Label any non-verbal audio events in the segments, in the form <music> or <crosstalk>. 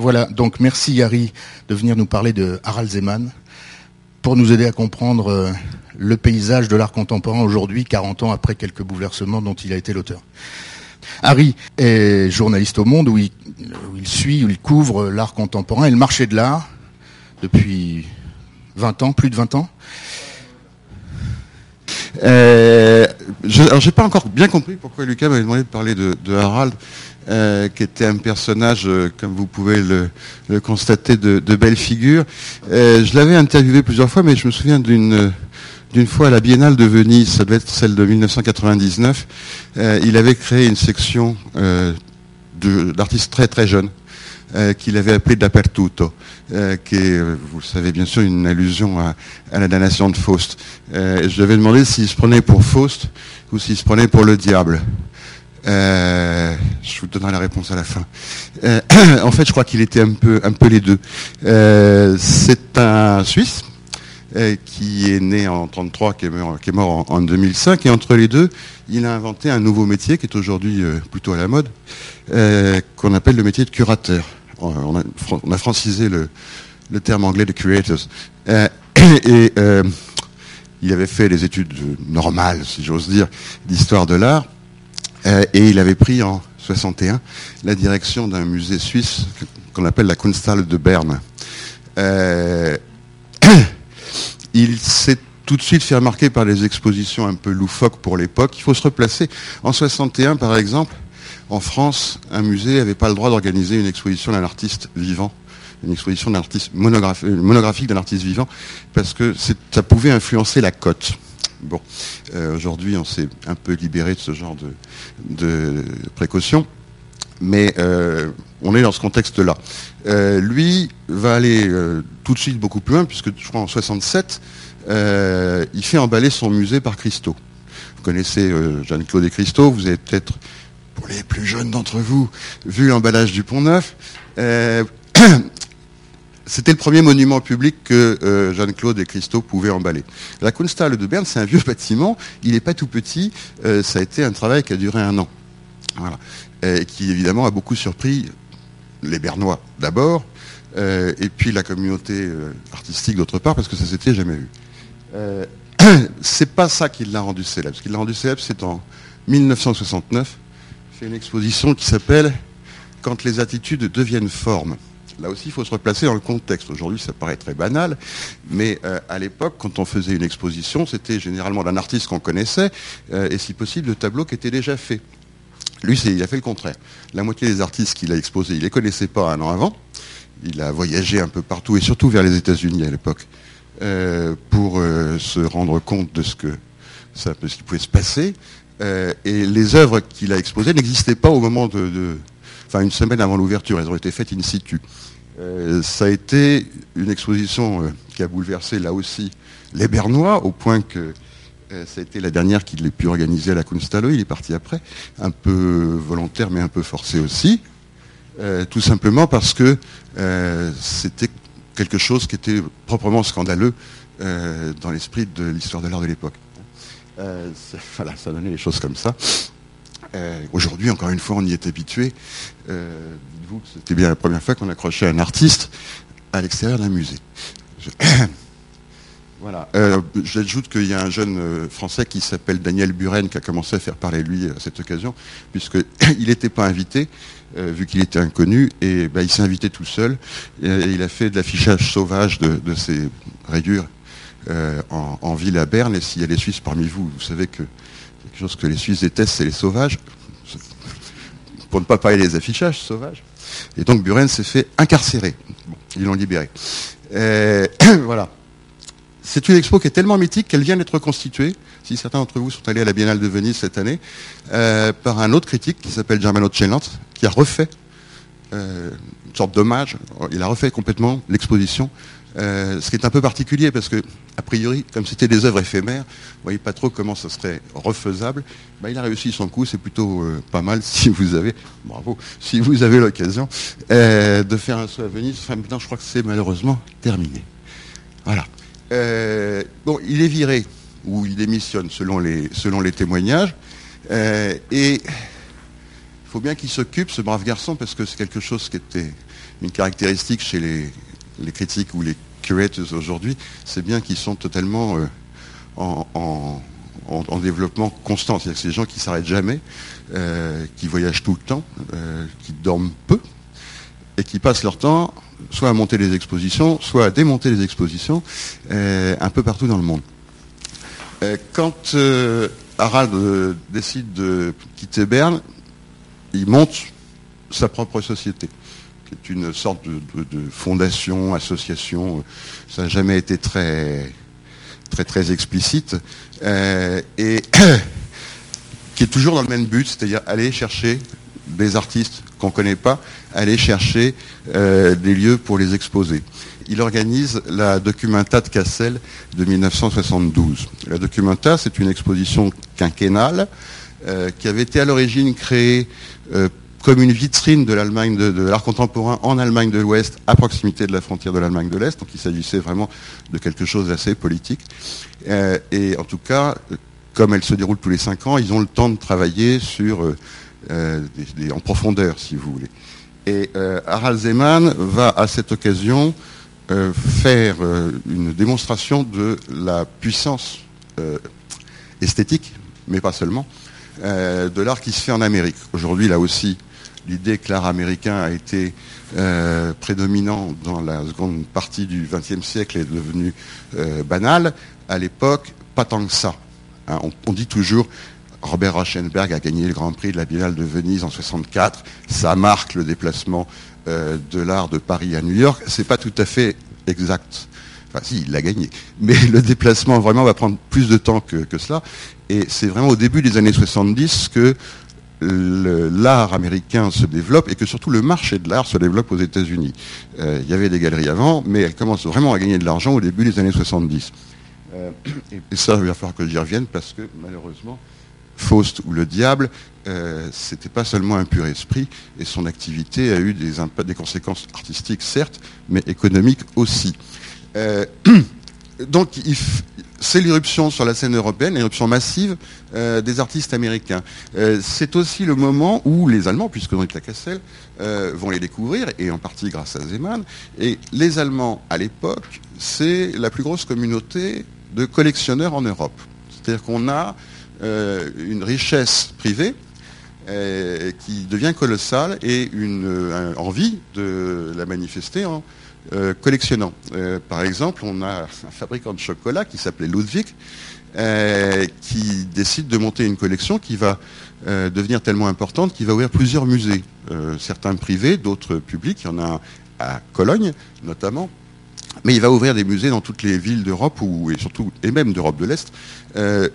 Voilà, donc merci Yari de venir nous parler de Harald Zeman pour nous aider à comprendre euh, le paysage de l'art contemporain aujourd'hui, 40 ans après quelques bouleversements dont il a été l'auteur. Harry est journaliste au Monde où il, où il suit, où il couvre l'art contemporain et le marché de l'art depuis 20 ans, plus de 20 ans. Euh, je, j'ai pas encore bien compris pourquoi Lucas m'avait demandé de parler de, Harald, euh, qui était un personnage, euh, comme vous pouvez le, constater, de, belle figure. Je l'avais interviewé plusieurs fois, mais je me souviens d'une d'une fois à la Biennale de Venise, ça devait être celle de 1999. Euh, il avait créé une section d'artistes très très jeunes euh, qu'il avait appelé Dappertutto, euh, qui est, vous le savez bien sûr, une allusion à, la damnation de Faust. Euh, je lui avais demandé s'il se prenait pour Faust ou s'il se prenait pour le diable. Euh, je vous donnerai la réponse à la fin. <clears throat> En fait, je crois qu'il était un peu, les deux. C'est un Suisse qui est né en 33, qui est mort, en, en 2005, et entre les deux, il a inventé un nouveau métier qui est aujourd'hui plutôt à la mode, qu'on appelle le métier de curateur. On a, francisé le, terme anglais de curators. Euh, <coughs> et euh, il avait fait des études normales, si j'ose dire, d'histoire de l'art, euh, et il avait pris en 61 la direction d'un musée suisse qu'on appelle la Kunsthalle de Berne. <coughs> Il s'est tout de suite fait remarquer par les expositions un peu loufoques pour l'époque. Il faut se replacer. En 61, par exemple, en France, un musée n'avait pas le droit d'organiser une exposition d'un artiste vivant, une exposition d'un artiste euh, monographique d'un artiste vivant, parce que ça pouvait influencer la cote. Bon, euh, aujourd'hui, on s'est un peu libéré de ce genre de, de précautions, mais euh, on est dans ce contexte-là. Lui va aller tout de suite beaucoup plus loin, puisque je crois en 67, euh, il fait emballer son musée par Christo. Vous connaissez Jeanne-Claude et Christo, vous avez peut-être, les plus jeunes d'entre vous, vu l'emballage du Pont Neuf. Euh, <clears throat> C'était le premier monument public que euh, Jeanne-Claude et Christo pouvaient emballer. La Kunsthalle de Berne, c'est un vieux <laughs> bâtiment, il n'est pas tout petit, euh, ça a été un travail qui a duré un an. Voilà. Et qui évidemment a beaucoup surpris les Bernois d'abord, euh, et puis la communauté artistique d'autre part, parce que ça s'était jamais vu. <clears throat> C'est pas ça qui l'a rendu célèbre. Ce qui l'a rendu célèbre, c'est en 1969, fait une exposition qui s'appelle Quand les attitudes deviennent formes. Là aussi, il faut se replacer dans le contexte. Aujourd'hui, ça paraît très banal, mais euh, à l'époque, quand on faisait une exposition, c'était généralement d'un artiste qu'on connaissait, euh, et si possible, de tableaux qui étaient déjà faits. Lui, c'est- il a fait le contraire. La moitié des artistes qu'il a exposés, il les connaissait pas un an avant. Il a voyagé un peu partout, et surtout vers les États-Unis à l'époque, euh, pour se rendre compte de ce que ça, de ce qui pouvait se passer. Euh, et les œuvres qu'il a exposées n'existaient pas au moment de, enfin une semaine avant l'ouverture. Elles ont été faites in situ. Euh, ça a été une exposition euh, qui a bouleversé là aussi les Bernois, au point que ça a été la dernière qu'il ait pu organiser à la Kunsthalle. Il est parti après, un peu volontaire mais un peu forcé aussi, tout simplement parce que c'était quelque chose qui était proprement scandaleux dans l'esprit de l'histoire de l'art de l'époque. Euh, <laughs> voilà, ça donnait les choses comme ça. Euh, Aujourd'hui, encore une fois, on y est habitué. Euh, Dites-vous que c'était bien la première fois qu'on accrochait un artiste à l'extérieur d'un musée. <coughs> Voilà. J'ajoute qu'il y a un jeune Français qui s'appelle Daniel Buren qui a commencé à faire parler lui à cette occasion, puisqu'il <coughs> n'était pas invité, vu qu'il était inconnu, et ben, il s'est invité tout seul, et, et il a fait de l'affichage sauvage de, de ses rayures euh, en, ville à Berne, et s'il y a des Suisses parmi vous, vous savez que quelque chose que les Suisses détestent, c'est les sauvages, pour ne pas parler des affichages sauvages. Et donc Buren s'est fait incarcérer. Bon, ils l'ont libéré. Euh, <coughs> voilà. C'est une expo qui est tellement mythique qu'elle vient d'être constituée, si certains d'entre vous sont allés à la Biennale de Venise cette année, euh, par un autre critique qui s'appelle Germano Celant, qui a refait une sorte d'hommage. Il a refait complètement l'exposition. Euh, ce qui est un peu particulier parce que, a priori, comme c'était des œuvres éphémères, vous voyez pas trop comment ça serait refaisable. Ben, il a réussi son coup, c'est plutôt euh, pas mal <laughs> si vous avez, bravo, si vous avez l'occasion euh, de faire un saut à Venise. Maintenant, je crois que c'est malheureusement terminé. Voilà. Bon, il est viré ou il démissionne selon les selon les témoignages. Et Il faut bien qu'il s'occupe, ce brave garçon, parce que c'est quelque chose qui était une caractéristique chez les, critiques ou les curators aujourd'hui, c'est bien qu'ils sont totalement euh, en, développement constant. C'est-à-dire que c'est des gens qui ne s'arrêtent jamais, euh, qui voyagent tout le temps, euh, qui dorment peu, et qui passent leur temps soit à monter les expositions, soit à démonter les expositions, un peu partout dans le monde. quand Harald décide de quitter Berne, il monte sa propre société qui est une sorte de, fondation, association. Ça n'a jamais été très, très, très explicite. Euh, et <coughs> qui est toujours dans le même but, c'est-à-dire aller chercher des artistes qu'on ne connaît pas, aller chercher euh, des lieux pour les exposer. Il organise la Documenta de Cassel de 1972. La Documenta, c'est une exposition quinquennale euh, qui avait été à l'origine créée comme une vitrine de l'Allemagne de, l'art contemporain en Allemagne de l'Ouest, à proximité de la frontière de l'Allemagne de l'Est. Donc il s'agissait vraiment de quelque chose d'assez politique. Euh, et en tout cas, comme elle se déroule tous les cinq ans, ils ont le temps de travailler sur euh, euh, en profondeur, si vous voulez. Et Harald Zeman va à cette occasion faire une démonstration de la puissance esthétique, mais pas seulement, de l'art qui se fait en Amérique. Aujourd'hui, là aussi, l'idée que l'art américain a été euh, prédominant dans la seconde partie du XXe siècle est devenue euh, banale. À l'époque, pas tant que ça. Hein. on, dit toujours Robert Rauschenberg a gagné le Grand Prix de la Biennale de Venise en 64. Ça marque le déplacement euh, de l'art de Paris à New York. C'est pas tout à fait exact. Enfin, si, il l'a gagné. Mais le déplacement, vraiment, va prendre plus de temps que, que cela. Et c'est vraiment au début des années 70 que l'art américain se développe et que surtout le marché de l'art se développe aux États-Unis. Euh, il y avait des galeries avant, mais elles commencent vraiment à gagner de l'argent au début des années 70. Euh, et ça, il va falloir que j'y revienne parce que malheureusement, Faust ou le diable, euh, c'était pas seulement un pur esprit et son activité a eu des, des conséquences artistiques certes, mais économiques aussi. <clears throat> Donc c'est l'irruption sur la scène européenne, l'irruption massive euh, des artistes américains. Euh, c'est aussi le moment où les Allemands, puisque dans la Cassel, euh, vont les découvrir, et en partie grâce à Zeman. Et les Allemands, à l'époque, c'est la plus grosse communauté de collectionneurs en Europe. C'est-à-dire qu'on a une richesse privée qui devient colossale et une envie de la manifester en, euh, collectionnant. Euh, par exemple, on a un fabricant de chocolat qui s'appelait Ludwig, euh, qui décide de monter une collection qui va devenir tellement importante qu'il va ouvrir plusieurs musées, certains privés, d'autres publics. Il y en a un à Cologne notamment, mais il va ouvrir des musées dans toutes les villes d'Europe et surtout et même d'Europe de l'Est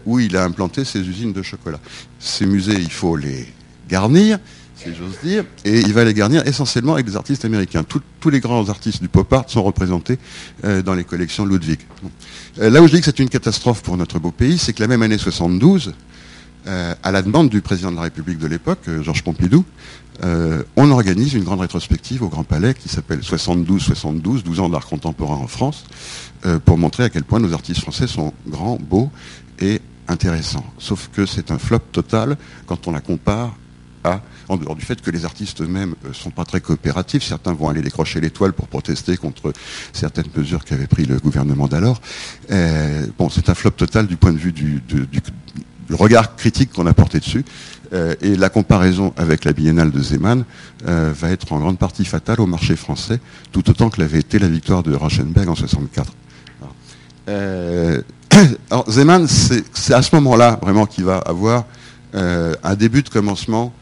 où il a implanté ses usines de chocolat. Ces musées, il faut les garnir, si j'ose dire, et il va les garnir essentiellement avec des artistes américains. tous les grands artistes du pop art sont représentés euh, dans les collections Ludwig. Euh, là où je dis que c'est une catastrophe pour notre beau pays, c'est que la même année 72, euh, à la demande du président de la République de l'époque, Georges Pompidou, on organise une grande rétrospective au Grand Palais qui s'appelle 72-72, 12 ans d'art contemporain en France, pour montrer à quel point nos artistes français sont grands, beaux et intéressants. Sauf que c'est un flop total quand on la compare en dehors du fait que les artistes eux-mêmes ne euh, sont pas très coopératifs. Certains vont aller décrocher l'étoile pour protester contre certaines mesures qu'avait pris le gouvernement d'alors. Euh, bon, c'est un flop total du point de vue du, regard critique qu'on a porté dessus. Euh, et la comparaison avec la biennale de Zeman va être en grande partie fatale au marché français, tout autant que l'avait été la victoire de Rauschenberg en 64. <coughs> Alors, Zeman, c'est à ce moment-là vraiment qu'il va avoir un début de commencement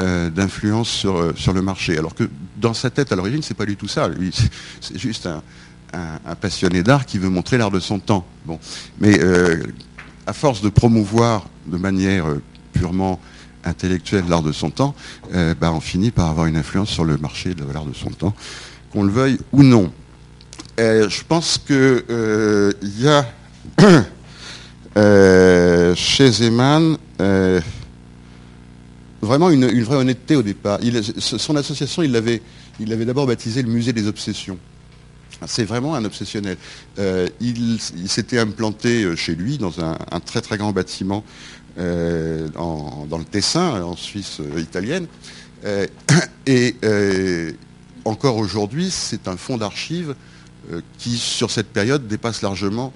euh, d'influence sur, euh, sur le marché. Alors que dans sa tête, à l'origine, c'est pas du tout ça. <laughs> c'est juste un, passionné d'art qui veut montrer l'art de son temps. Bon. Mais euh, à force de promouvoir de manière purement intellectuelle l'art de son temps, bah, on finit par avoir une influence sur le marché de l'art de son temps, qu'on le veuille ou non. je pense qu'il y a <coughs> chez Zeman vraiment une, vraie honnêteté au départ. son association, il l'avait il d'abord baptisé le musée des obsessions. C'est vraiment un obsessionnel. Euh, il, s'était implanté euh, chez lui dans un, très très grand bâtiment dans le Tessin, en Suisse italienne. <coughs> et encore aujourd'hui, c'est un fonds d'archives qui, sur cette période, dépasse largement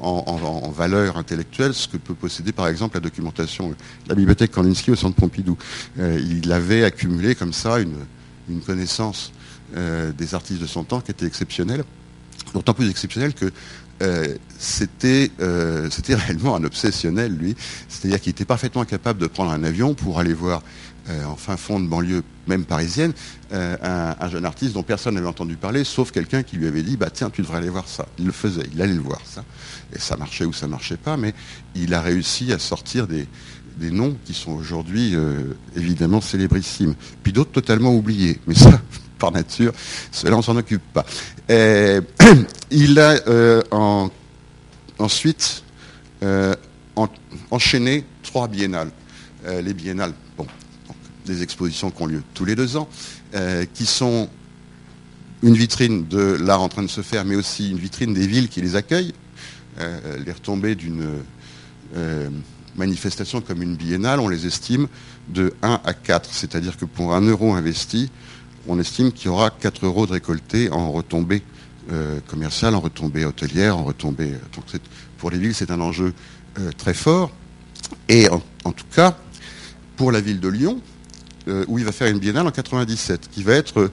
en, valeur intellectuelle ce que peut posséder par exemple la documentation de la bibliothèque Kandinsky au centre Pompidou. il avait accumulé comme ça une connaissance euh, des artistes de son temps qui étaient exceptionnels, d'autant plus exceptionnels que euh, c'était euh, c'était réellement un obsessionnel, lui. C'est-à-dire qu'il était parfaitement capable de prendre un avion pour aller voir en fin fond de banlieue, même parisienne, un, jeune artiste dont personne n'avait entendu parler, sauf quelqu'un qui lui avait dit, bah tiens, tu devrais aller voir ça. Il le faisait, il allait le voir, ça. Et ça marchait ou ça marchait pas, mais il a réussi à sortir des, des noms qui sont aujourd'hui évidemment célébrissimes. Puis d'autres totalement oubliés. Mais ça, par nature, cela on s'en occupe pas. <clears throat> il a euh, ensuite euh, enchaîné trois biennales. Euh, les biennales, bon, des expositions qui ont lieu tous les deux ans, qui sont une vitrine de l'art en train de se faire, mais aussi une vitrine des villes qui les accueillent. les retombées d'une manifestation comme une biennale, on les estime de 1 à 4, c'est-à-dire que pour un euro investi, on estime qu'il y aura 4 euros de récoltés en retombées euh, commerciales, en retombées hôtelières, en retombées. Euh, pour les villes, c'est un enjeu euh, très fort. Et en, tout cas, pour la ville de Lyon, où il va faire une biennale en 97, qui va être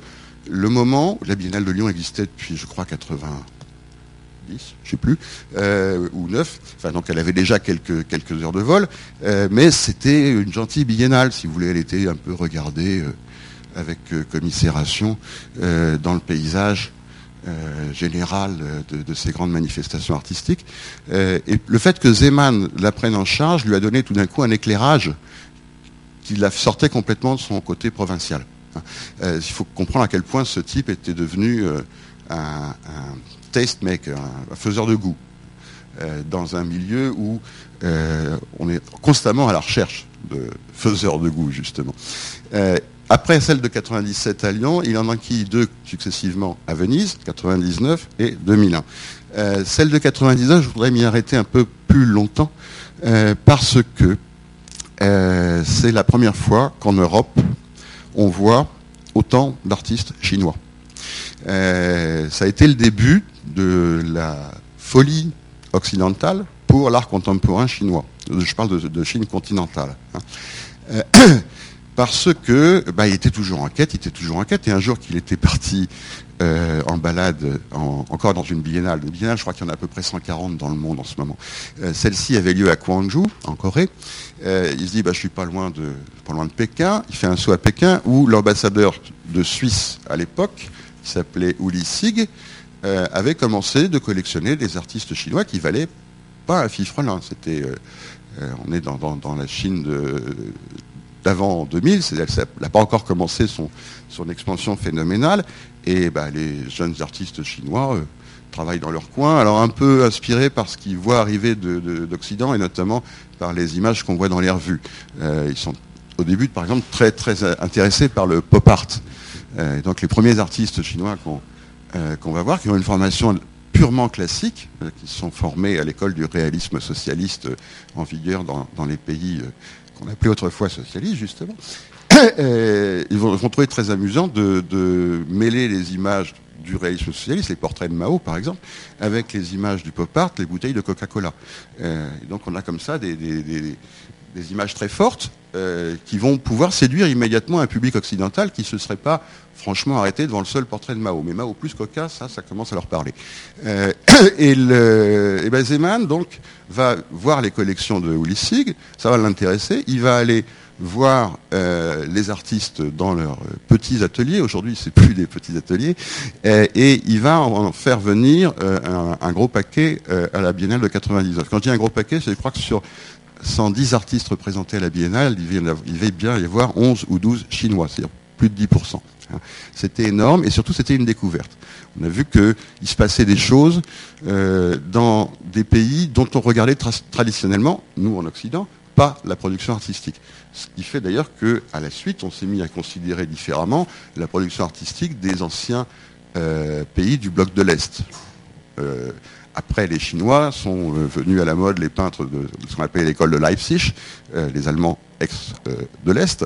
le moment, la biennale de Lyon existait depuis, je crois, 90, je ne sais plus, ou 9, enfin donc elle avait déjà quelques heures de vol, mais c'était une gentille biennale, si vous voulez, elle était un peu regardée avec euh, commisération euh, dans le paysage euh, général de, ces grandes manifestations artistiques. et le fait que Zeman la prenne en charge lui a donné tout d'un coup un éclairage qui la sortait complètement de son côté provincial. Hein. il faut comprendre à quel point ce type était devenu un, taste maker, un, faiseur de goût, dans un milieu où on est constamment à la recherche de faiseurs de goût, justement. Après celle de 97 à Lyon, il en enquille deux successivement à Venise, 99 et 2001. Euh, celle de 99, je voudrais m'y arrêter un peu plus longtemps euh, parce que euh, c'est la première fois qu'en Europe, on voit autant d'artistes chinois. ça a été le début de la folie occidentale pour l'art contemporain chinois. Je parle de, Chine continentale. Hein parce que bah, il était toujours en quête, il était toujours en quête, et un jour qu'il était parti euh, en balade, encore dans une biennale, une biennale, je crois qu'il y en a à peu près 140 dans le monde en ce moment. Euh, celle-ci avait lieu à Gwangju, en Corée. Euh, il se dit, bah, je suis pas loin de, pas loin de Pékin. Il fait un saut à Pékin où l'ambassadeur de Suisse à l'époque, qui s'appelait Uli Sig, avait commencé de collectionner des artistes chinois qui valaient pas un fifrelin. C'était, on est dans la Chine de, d'avant 2000, c'est-à-dire qu'elle n'a pas encore commencé son, expansion phénoménale, et bah, les jeunes artistes chinois euh, travaillent dans leur coin, alors un peu inspirés par ce qu'ils voient arriver d'Occident, et notamment par les images qu'on voit dans les revues. Euh, ils sont au début, par exemple, très, très intéressés par le pop art. Euh, donc les premiers artistes chinois qu'on va voir, qui ont une formation purement classique, qui sont formés à l'école du réalisme socialiste en vigueur dans les pays qu'on appelait autrefois socialiste, justement, <coughs> ils vont, trouver très amusant de, mêler les images du réalisme socialiste, les portraits de Mao par exemple, avec les images du pop art, les bouteilles de Coca-Cola. Euh, donc on a comme ça des, images très fortes euh, qui vont pouvoir séduire immédiatement un public occidental qui ne se serait pas franchement arrêté devant le seul portrait de Mao. Mais Mao plus Coca, ça, ça commence à leur parler. Euh, <coughs> et, le, ben Zeman, donc, va voir les collections de Sig, ça va l'intéresser, il va aller voir euh, les artistes dans leurs petits ateliers, aujourd'hui c'est plus des petits ateliers, euh, et il va en faire venir un, gros paquet à la Biennale de 99. Quand je dis un gros paquet, je crois que sur 110 artistes représentés à la Biennale, il va bien y avoir 11 ou 12 chinois, plus de 10%. C'était énorme et surtout c'était une découverte. On a vu qu'il se passait des choses euh, dans des pays dont on regardait traditionnellement, nous en Occident, pas la production artistique. Ce qui fait d'ailleurs qu'à la suite, on s'est mis à considérer différemment la production artistique des anciens euh, pays du bloc de l'Est. Euh, après les Chinois sont venus à la mode les peintres de, ce qu'on appelle l'école de Leipzig, les Allemands ex de l'Est,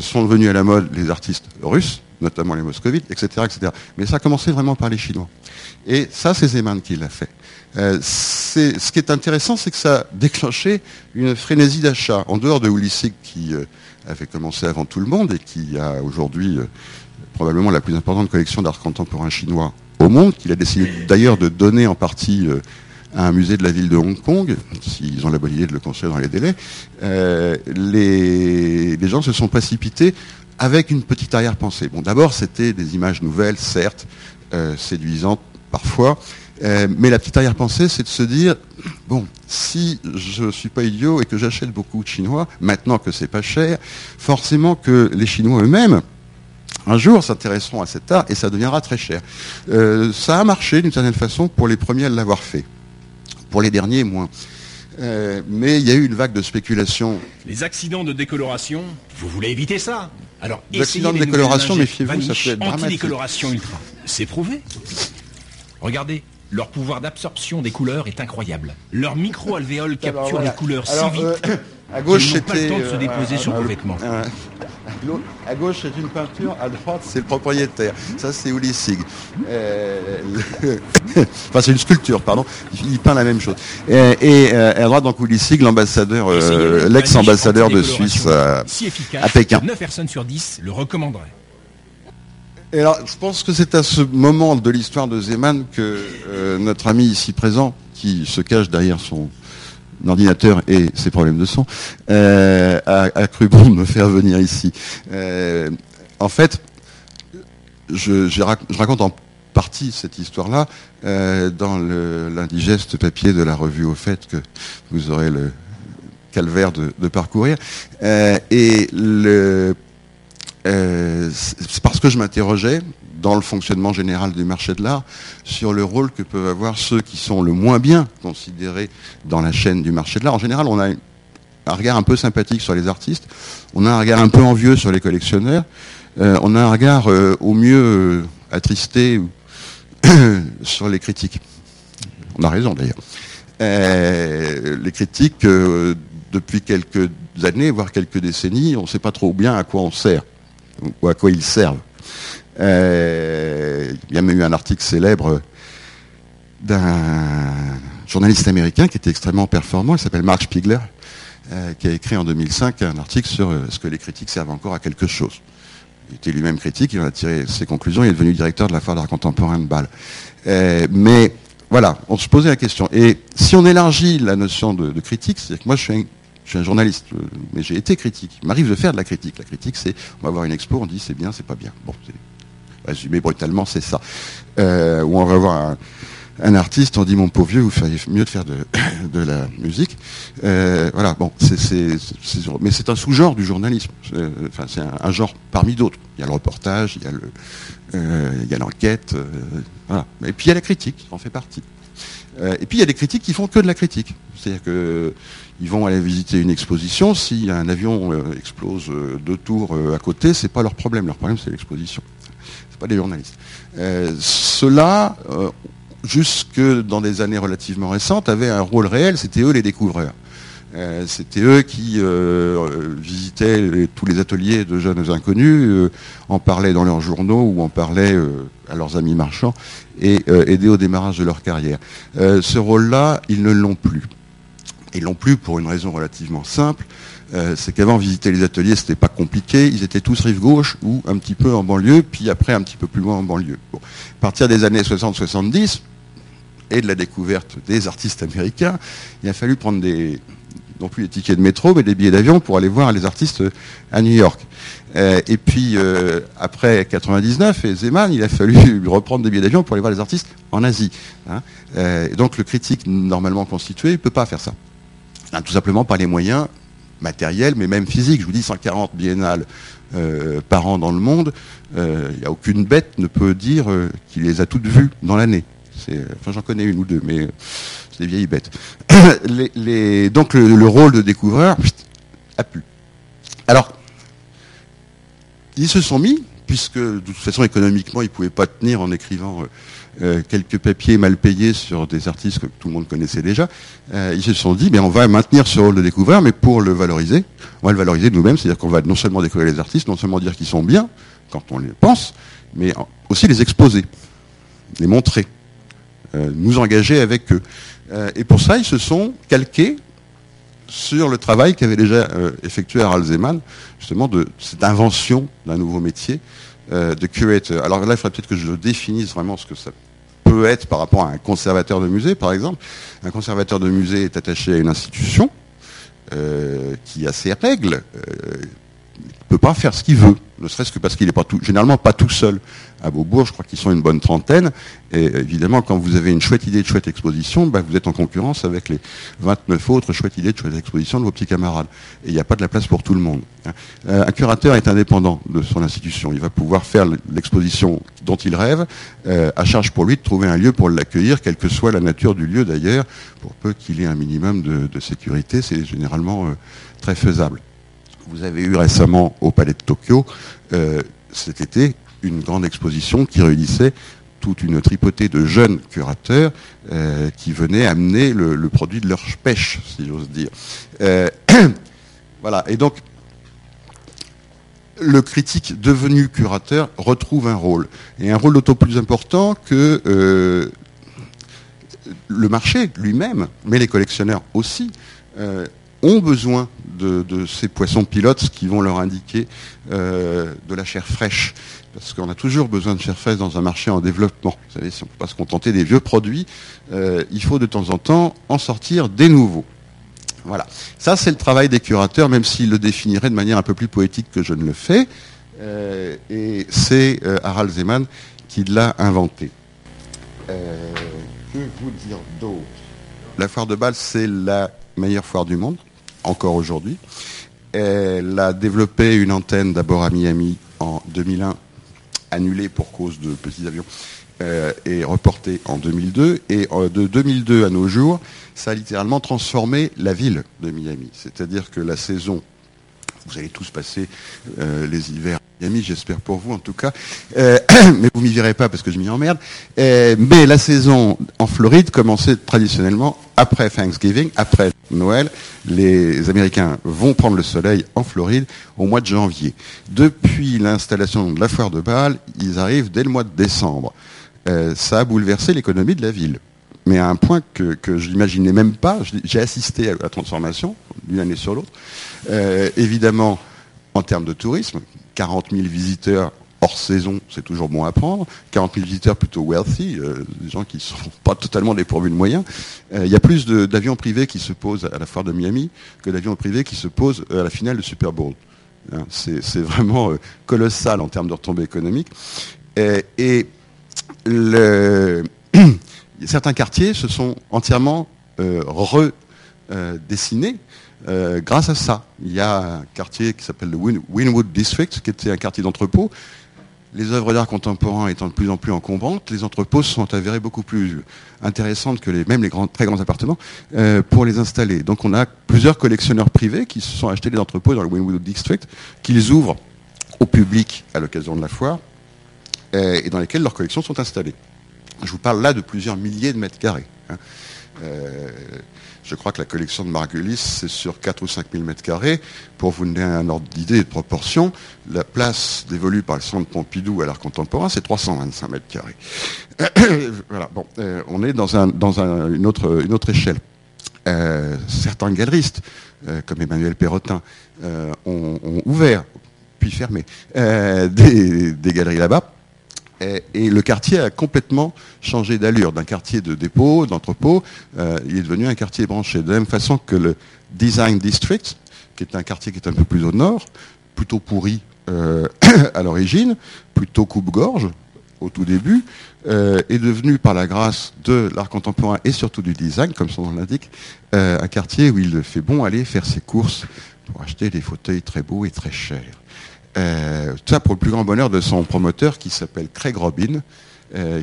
sont venus à la mode les artistes russes, notamment les moscovites, etc., etc. Mais ça a commencé vraiment par les Chinois. Et ça, c'est Zeman qui l'a fait. Euh, ce qui est intéressant, c'est que ça a déclenché une frénésie d'achat. En dehors de Ulyssic, qui euh, avait commencé avant tout le monde et qui a aujourd'hui euh, probablement la plus importante collection d'art contemporain chinois au monde, qu'il a décidé d'ailleurs de donner en partie à un musée de la ville de Hong Kong, s'ils ont la bonne idée de le construire dans les délais, les, les gens se sont précipités avec une petite arrière-pensée. Bon, d'abord, c'était des images nouvelles, certes, euh, séduisantes parfois, euh, mais la petite arrière-pensée, c'est de se dire, bon, si je ne suis pas idiot et que j'achète beaucoup de chinois, maintenant que c'est pas cher, forcément que les Chinois eux-mêmes, un jour s'intéresseront à cet art et ça deviendra très cher. Euh, ça a marché d'une certaine façon pour les premiers à l'avoir fait. Pour les derniers, moins. mais il y a eu une vague de spéculation. Les accidents de décoloration, vous voulez éviter ça alors, L'accident de décoloration, méfiez-vous, ça peut être dramatique. Anti-décoloration ultra. C'est prouvé. Regardez, leur pouvoir d'absorption des couleurs est incroyable. Leur micro-alvéole capture les couleurs si vite euh, à gauche, c'était pas le temps de se déposer sur vos vêtements. À gauche, c'est une peinture. À droite, c'est le propriétaire. Ça, c'est Uli Sig. Euh, <laughs> enfin, c'est une sculpture, pardon. Il peint la même chose. Et, euh, à droite, donc, Uli Sig, l'ambassadeur, euh, l'ex-ambassadeur de Suisse à, si efficace, à Pékin. 9 personnes sur 10 le recommanderaient. Et alors, je pense que c'est à ce moment de l'histoire de Zeman que notre ami ici présent, qui se cache derrière son, ordinateur et ses problèmes de son, euh, a, cru bon de me faire venir ici. Euh, en fait, je, raconte en partie cette histoire-là euh, dans l'indigeste papier de la revue au fait que vous aurez le calvaire de, parcourir. et c'est parce que je m'interrogeais dans le fonctionnement général du marché de l'art sur le rôle que peuvent avoir ceux qui sont le moins bien considérés dans la chaîne du marché de l'art. En général, on a un regard un peu sympathique sur les artistes, on a un regard un peu envieux sur les collectionneurs, euh, on a un regard euh, au mieux euh, attristé <coughs> sur les critiques. On a raison d'ailleurs. les critiques, depuis quelques années, voire quelques décennies, on ne sait pas trop bien à quoi on sert ou à quoi ils servent. Euh, il y a même eu un article célèbre d'un journaliste américain qui était extrêmement performant, il s'appelle Mark Spiegler, euh, qui a écrit en 2005 un article sur euh, ce que les critiques servent encore à quelque chose. Il était lui-même critique, il en a tiré ses conclusions, il est devenu directeur de la Foire d'art contemporain de Bâle. mais voilà, on se posait la question. Et si on élargit la notion de, critique, c'est-à-dire que moi je suis un journaliste, mais j'ai été critique. Il m'arrive de faire de la critique. La critique, c'est, on va voir une expo, on dit c'est bien, c'est pas bien. Résumé brutalement, c'est ça. Euh, où on va voir un, artiste, on dit mon pauvre vieux, vous feriez mieux de faire de, <coughs> la musique. Euh, voilà, bon, mais c'est un sous-genre du journalisme. Euh, c'est un, genre parmi d'autres. Il y a le reportage, il y a euh, l'enquête. Et puis il y a la critique, en fait partie. et puis il y a des critiques qui font que de la critique. C'est-à-dire que ils vont aller visiter une exposition. Si un avion explose deux tours à côté, c'est pas leur problème. Leur problème, c'est l'exposition pas des journalistes. Euh, Ceux-là, euh, jusque dans des années relativement récentes, avaient un rôle réel, c'était eux les découvreurs. Euh, c'était eux qui visitaient tous les ateliers de jeunes inconnus, en parlaient dans leurs journaux ou en parlaient à leurs amis marchands et aidaient au démarrage de leur carrière. ce rôle-là, ils ne l'ont plus. Ils l'ont plus pour une raison relativement simple, euh, c'est qu'avant visiter les ateliers, c'était pas compliqué. Ils étaient tous rive gauche ou un petit peu en banlieue, puis après un petit peu plus loin en banlieue. À partir des années 60-70 et de la découverte des artistes américains, il a fallu prendre des non plus des tickets de métro, mais des billets d'avion pour aller voir les artistes à New York. Euh, et puis euh, après 99 et Zeman, il a fallu <laughs> reprendre des billets d'avion pour aller voir les artistes en Asie. Hein. donc le critique normalement constitué, il peut pas faire ça. Hein, tout simplement par les moyens matériel, mais même physique. Je vous dis 140 biennales euh, par an dans le monde. Il euh, n'y a aucune bête ne peut dire euh, qu'il les a toutes vues dans l'année. Enfin, j'en connais une ou deux, mais c'est des vieilles bêtes. <coughs> donc le, rôle de découvreur a pu. Alors, ils se sont mis, puisque de toute façon économiquement, ils ne pouvaient pas tenir en écrivant quelques papiers mal payés sur des artistes que tout le monde connaissait déjà, ils se sont dit, mais on va maintenir ce rôle de découvreur, mais pour le valoriser, on va le valoriser nous-mêmes, c'est-à-dire qu'on va non seulement découvrir les artistes, non seulement dire qu'ils sont bien, quand on les pense, mais aussi les exposer, les montrer, nous engager avec eux. et pour ça, ils se sont calqués sur le travail qu'avait déjà euh, effectué Harald Zeman, justement de cette invention d'un nouveau métier euh, de. Alors là, il faudrait peut-être que je définisse vraiment ce que ça peut être par rapport à un conservateur de musée, par exemple. Un conservateur de musée est attaché à une institution euh, qui a ses règles, peut pas faire ce qu'il veut, ne serait-ce que parce qu'il n'est pas tout, généralement pas tout seul. À Beaubourg, je crois qu'ils sont une bonne trentaine. Et évidemment, quand vous avez une chouette idée de chouette exposition, bah, vous êtes en concurrence avec les 29 autres chouettes idées de chouette exposition de vos petits camarades. Et il n'y a pas de la place pour tout le monde. Hein. Euh, un curateur est indépendant de son institution. Il va pouvoir faire l'exposition dont il rêve, euh, à charge pour lui de trouver un lieu pour l'accueillir, quelle que soit la nature du lieu d'ailleurs, pour peu qu'il ait un minimum de, sécurité. C'est généralement euh, très faisable. Vous avez eu récemment au Palais de Tokyo, euh, cet été, une grande exposition qui réunissait toute une tripotée de jeunes curateurs euh, qui venaient amener le, produit de leur pêche, si j'ose dire. Euh, <clears throat> voilà. Et donc, le critique devenu curateur retrouve un rôle. Et un rôle d'autant plus important que le marché lui-même, mais les collectionneurs aussi, ont besoin de, ces poissons pilotes qui vont leur indiquer euh, de la chair fraîche. Parce qu'on a toujours besoin de chair fraîche dans un marché en développement. Vous savez, si on ne peut pas se contenter des vieux produits, euh, il faut de temps en temps en sortir des nouveaux. Voilà. Ça, c'est le travail des curateurs, même s'ils le définiraient de manière un peu plus poétique que je ne le fais. Euh, et c'est Harald Zeman qui l'a inventé. que vous dire d'autre? La foire de Bâle, c'est la meilleure foire du monde encore aujourd'hui. Elle a développé une antenne d'abord à Miami en 2001, annulée pour cause de petits avions, euh, et reportée en 2002. Et euh, de 2002 à nos jours, ça a littéralement transformé la ville de Miami. C'est-à-dire que la saison, vous allez tous passer euh, les hivers Miami, j'espère pour vous en tout cas. Euh, <clears throat> mais vous m'y verrez pas parce que je m'y emmerde. Euh, mais la saison en Floride commençait traditionnellement après Thanksgiving, après Noël. Les Américains vont prendre le soleil en Floride au mois de janvier. Depuis l'installation de la foire de Bâle, ils arrivent dès le mois de décembre. Ça a bouleversé l'économie de la ville. Mais à un point que, je n'imaginais même pas, j'ai assisté à la transformation d'une année sur l'autre. évidemment, en termes de tourisme, 40 000 visiteurs hors saison, c'est toujours bon à prendre. 40 000 visiteurs plutôt wealthy, euh, des gens qui ne sont pas totalement dépourvus de moyens. Euh, il y a plus d'avions privés qui se posent à la foire de Miami que d'avions privés qui se posent à la finale du Super Bowl. Hein, c'est vraiment euh, colossal en termes de retombées économiques. Et, <clears throat> certains quartiers se sont entièrement redessinés euh, grâce à ça. Il y a un quartier qui s'appelle le Winwood District, qui était un quartier d'entrepôt. Les œuvres d'art contemporain étant de plus en plus encombrantes, les entrepôts sont avérés beaucoup plus intéressantes que même les très grands appartements euh, pour les installer. Donc on a plusieurs collectionneurs privés qui se sont achetés des entrepôts dans le Winwood District, qu'ils ouvrent au public à l'occasion de la foire euh, et dans lesquels leurs collections sont installées. Je vous parle là de plusieurs milliers de mètres carrés. Hein. Je crois que la collection de Margulis, c'est sur 4 ou 5 000 mètres carrés. Pour vous donner un ordre d'idée et de proportion, la place dévolue par le centre Pompidou à l'art contemporain, c'est 325 mètres carrés. <coughs> voilà, bon, euh, on est dans, une, autre, échelle. Euh, certains galeristes, euh, comme Emmanuel Perrotin, ont, ouvert, puis fermé, <laughs> des galeries là-bas et, le quartier a complètement changé d'allure. D'un quartier de dépôt, d'entrepôt, euh, il est devenu un quartier branché. De la même façon que le Design District, qui est un quartier qui est un peu plus au nord, plutôt pourri euh, <coughs> à l'origine, plutôt coupe-gorge au tout début, euh, est devenu par la grâce de l'art contemporain et surtout du design, comme son nom l'indique, un quartier où il fait bon aller faire ses courses pour acheter des fauteuils très beaux et très chers. Euh, tout ça pour le plus grand bonheur de son promoteur qui s'appelle Craig Robin,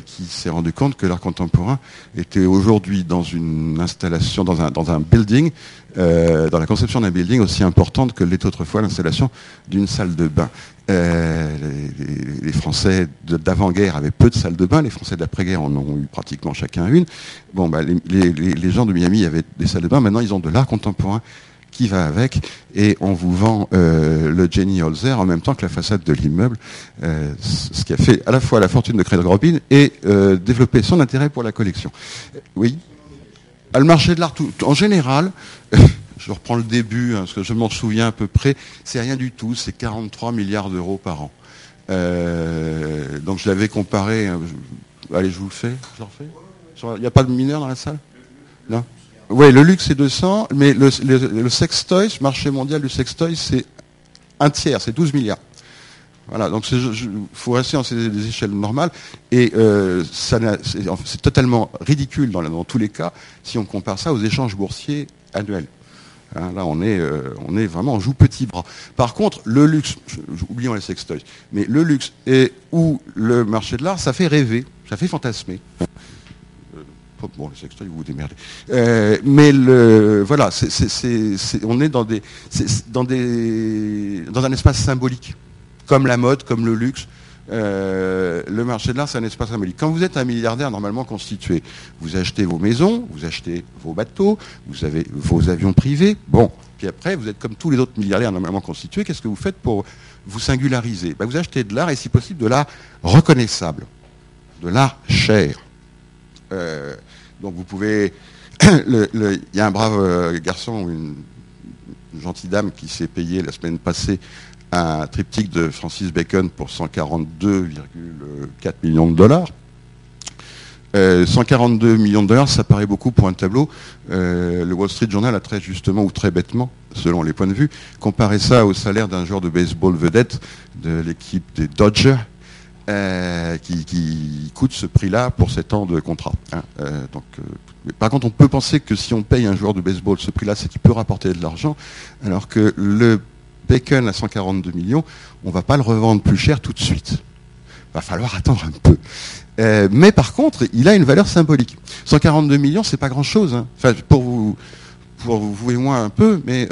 qui s'est rendu compte que l'art contemporain était aujourd'hui dans une installation, dans un, building, dans la conception d'un building aussi importante que l'était autrefois l'installation d'une salle de bain. les, Français d'avant-guerre avaient peu de salles de bain, les Français d'après-guerre en ont eu pratiquement chacun une. Bon, bah, les, les gens de Miami avaient des salles de bain, maintenant ils ont de l'art contemporain qui va avec, et on vous vend euh, le Jenny Holzer en même temps que la façade de l'immeuble, euh, ce qui a fait à la fois la fortune de Craig Robin et euh, développer son intérêt pour la collection. Oui Le marché de l'art, en général, <laughs> je reprends le début, hein, parce que je m'en souviens à peu près, c'est rien du tout, c'est 43 milliards d'euros par an. donc je l'avais comparé, hein, allez je vous le fais, je le refais Il n'y a pas de mineurs dans la salle? Non? Oui, le luxe c'est 200, mais le, le, sextoy, le marché mondial du sextoy, c'est un tiers, c'est 12 milliards. Voilà, donc il faut rester dans des échelles normales. Et euh, c'est totalement ridicule dans, tous les cas si on compare ça aux échanges boursiers annuels. Hein, là, on est, euh, on est vraiment, on joue petit bras. Par contre, le luxe, oublions les sextoys, mais le luxe et ou le marché de l'art, ça fait rêver, ça fait fantasmer. Bon, les sextoys, vous vous démerdez. Euh, mais voilà, on est dans un espace symbolique, comme la mode, comme le luxe. Euh, le marché de l'art, c'est un espace symbolique. Quand vous êtes un milliardaire normalement constitué, vous achetez vos maisons, vous achetez vos bateaux, vous avez vos avions privés. Bon, puis après, vous êtes comme tous les autres milliardaires normalement constitués. Qu'est-ce que vous faites pour vous singulariser? Ben, Vous achetez de l'art et si possible de l'art reconnaissable, de l'art cher. Euh, donc vous pouvez... <coughs> Il y a un brave euh, garçon, une, gentille dame qui s'est payé la semaine passée un triptyque de Francis Bacon pour 142,4 millions de dollars. 142 euh, millions de dollars, ça paraît beaucoup pour un tableau. le Wall Street Journal a très justement ou très bêtement, selon les points de vue, comparé ça au salaire d'un joueur de baseball vedette de l'équipe des Dodgers, euh, qui, coûte ce prix-là pour 7 ans de contrat. Hein. Euh, donc, euh, par contre, on peut penser que si on paye un joueur de baseball ce prix-là, c'est qu'il peut rapporter de l'argent, alors que le Bacon à 142 millions, on ne va pas le revendre plus cher tout de suite. Il va falloir attendre un peu. mais par contre, il a une valeur symbolique. 142 millions, c'est pas grand-chose. Hein. Enfin, pour vous, pour vous et moi un peu, mais,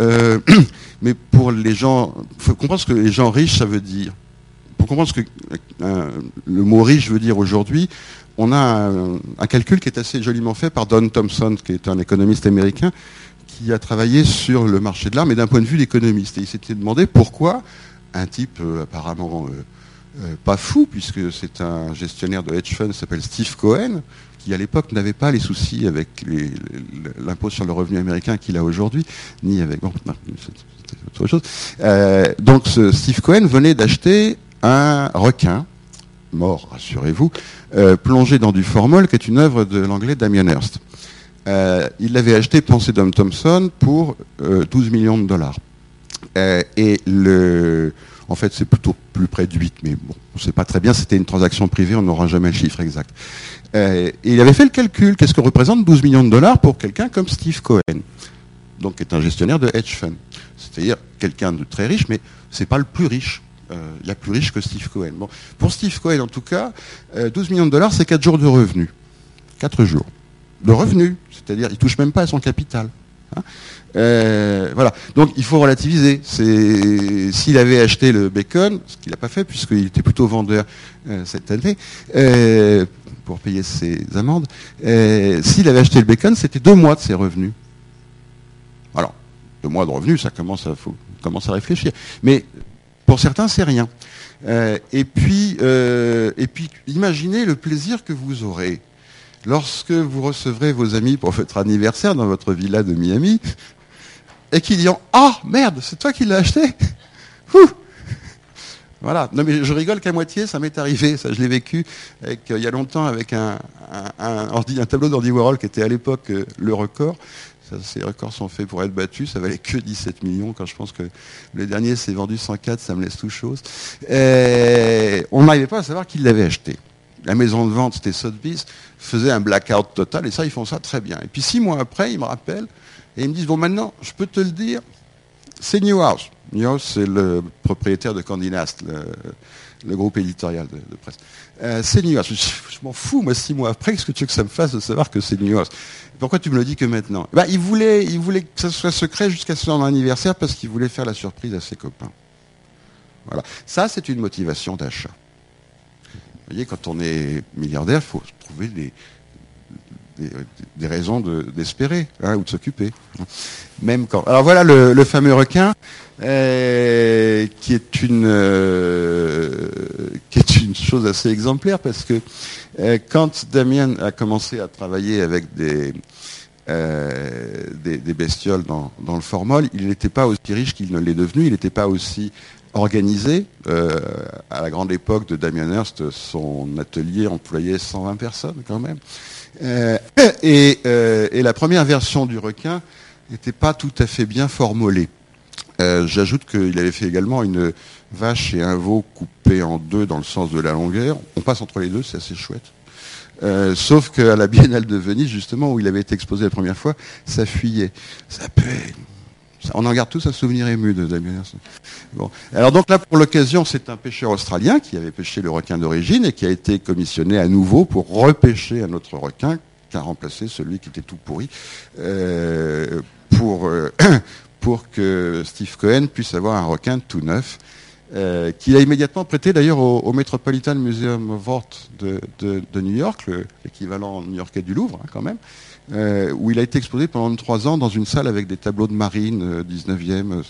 <clears throat> mais pour les gens, il faut comprendre ce que les gens riches, ça veut dire pour comprendre ce que euh, le mot riche veut dire aujourd'hui, on a un, calcul qui est assez joliment fait par Don Thompson, qui est un économiste américain, qui a travaillé sur le marché de l'art, mais d'un point de vue d'économiste. Et il s'était demandé pourquoi un type euh, apparemment euh, pas fou, puisque c'est un gestionnaire de hedge fund s'appelle Steve Cohen, qui à l'époque n'avait pas les soucis avec l'impôt sur le revenu américain qu'il a aujourd'hui, ni avec... Bon, c'est autre chose. donc Steve Cohen venait d'acheter un requin, mort, rassurez-vous, euh, plongé dans du formol, qui est une œuvre de l'anglais Damien Hirst. Euh, il l'avait acheté, pensé Dom Thompson, pour 12 euh, millions de dollars. et le, en fait, c'est plutôt plus près de 8, mais bon, on ne sait pas très bien, c'était une transaction privée, on n'aura jamais le chiffre exact. il avait fait le calcul, qu'est-ce que représente 12 millions de dollars pour quelqu'un comme Steve Cohen, donc qui est un gestionnaire de hedge fund, c'est-à-dire quelqu'un de très riche, mais c'est pas le plus riche. Euh, il y a plus riche que Steve Cohen. Bon, pour Steve Cohen, en tout cas, 12 euh, millions de dollars, c'est 4 jours de revenus. 4 jours de revenus, c'est-à-dire il touche même pas à son capital. Hein. Euh, voilà. Donc il faut relativiser. s'il avait acheté le bacon, ce qu'il n'a pas fait puisqu'il était plutôt vendeur cette année pour payer ses amendes. s'il avait acheté le bacon, c'était deux mois de ses revenus. Alors deux mois de revenus, ça commence à faut, commence à réfléchir. Mais pour certains, c'est rien. Euh, et, puis, euh, et puis, imaginez le plaisir que vous aurez lorsque vous recevrez vos amis pour votre anniversaire dans votre villa de Miami et qu'ils disent Ah, merde, c'est toi qui l'as acheté Voilà. Non, mais je rigole qu'à moitié, ça m'est arrivé. Ça, je l'ai vécu euh, il y a longtemps avec un, un, un tableau d'Andy Warhol qui était à l'époque le record ces records sont faits pour être battus. Ça valait que 17 millions. Quand je pense que le dernier s'est vendu 104, ça me laisse tout chose. on n'arrivait pas à savoir qui l'avait acheté. La maison de vente, c'était Sotheby's, faisait un blackout total. Et ça, ils font ça très bien. Et puis six mois après, ils me rappellent et ils me disent bon, maintenant, je peux te le dire, c'est Newhouse. Newhouse, c'est le propriétaire de Candy Nast, le groupe éditorial de, presse. Euh, c'est New York. Je, m'en fous, moi, six mois après, qu'est-ce que tu veux que ça me fasse de savoir que c'est New York? Pourquoi tu me le dis que maintenant? Bah, il, voulait, il voulait que ça soit secret jusqu'à son anniversaire parce qu'il voulait faire la surprise à ses copains. Voilà. Ça, c'est une motivation d'achat. Vous voyez, quand on est milliardaire, il faut trouver des, des, raisons d'espérer hein, ou de s'occuper. Même quand. Alors voilà le, fameux requin euh, qui est une euh, qui est une chose assez exemplaire parce que euh, quand Damien a commencé à travailler avec des des, bestioles dans, dans le formol, il n'était pas aussi riche qu'il ne l'est devenu, il n'était pas aussi organisé. à la grande époque de Damien Hirst, son atelier employait 120 personnes quand même. Et, la première version du requin n'était pas tout à fait bien formulée. Euh, j'ajoute qu'il avait fait également une vache et un veau coupés en deux dans le sens de la longueur. On passe entre les deux, c'est assez chouette. sauf qu'à la Biennale de Venise, justement, où il avait été exposé la première fois, ça fuyait. Ça on en garde tous un souvenir ému de Damien Bon. Alors donc là, pour l'occasion, c'est un pêcheur australien qui avait pêché le requin d'origine et qui a été commissionné à nouveau pour repêcher un autre requin qui a remplacé celui qui était tout pourri euh, pour, euh, <clears throat> pour que Steve Cohen puisse avoir un requin tout neuf. Euh, qu'il a immédiatement prêté d'ailleurs au, Metropolitan Museum of Art de, New York, l'équivalent new-yorkais du Louvre hein, quand même, euh, où il a été exposé pendant trois ans dans une salle avec des tableaux de marine, 19e,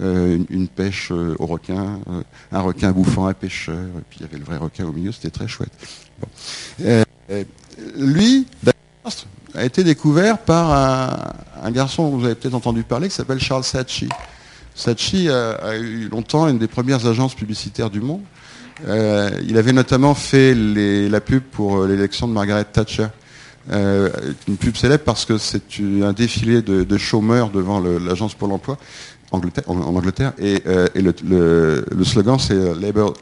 euh, une, pêche au requin, un requin bouffant un pêcheur, et puis il y avait le vrai requin au milieu, c'était très chouette. lui, a été découvert par un, garçon dont vous avez peut-être entendu parler, qui s'appelle Charles Saatchi. Saatchi a, eu longtemps une des premières agences publicitaires du monde. il avait notamment fait la pub pour l'élection de Margaret Thatcher. Euh, une pub célèbre parce que c'est un défilé de, chômeurs devant l'agence pour l'emploi en, Angleterre et, euh, le, slogan c'est euh,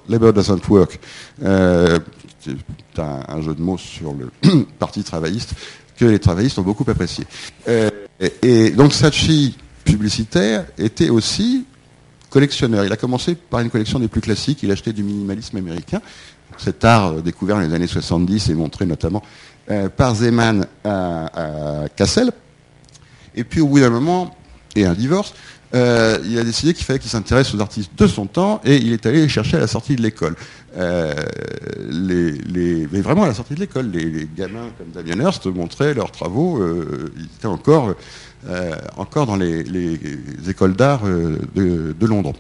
Labor doesn't work. c'est un, jeu de mots sur le <clears throat> parti travailliste que les travaillistes ont beaucoup apprécié. et, donc Sachi publicitaire était aussi collectionneur. Il a commencé par une collection des plus classiques. Il achetait du minimalisme américain. Cet art découvert dans les années 70 et montré notamment euh, par Zeman à, Cassel. Et puis au bout d'un moment, et un divorce, euh, il a décidé qu'il fallait qu'il s'intéresse aux artistes de son temps et il est allé chercher à la sortie de l'école. Euh, mais vraiment à la sortie de l'école, les, gamins comme Damien Hirst montraient leurs travaux, ils étaient encore, encore dans les, écoles d'art de, Londres.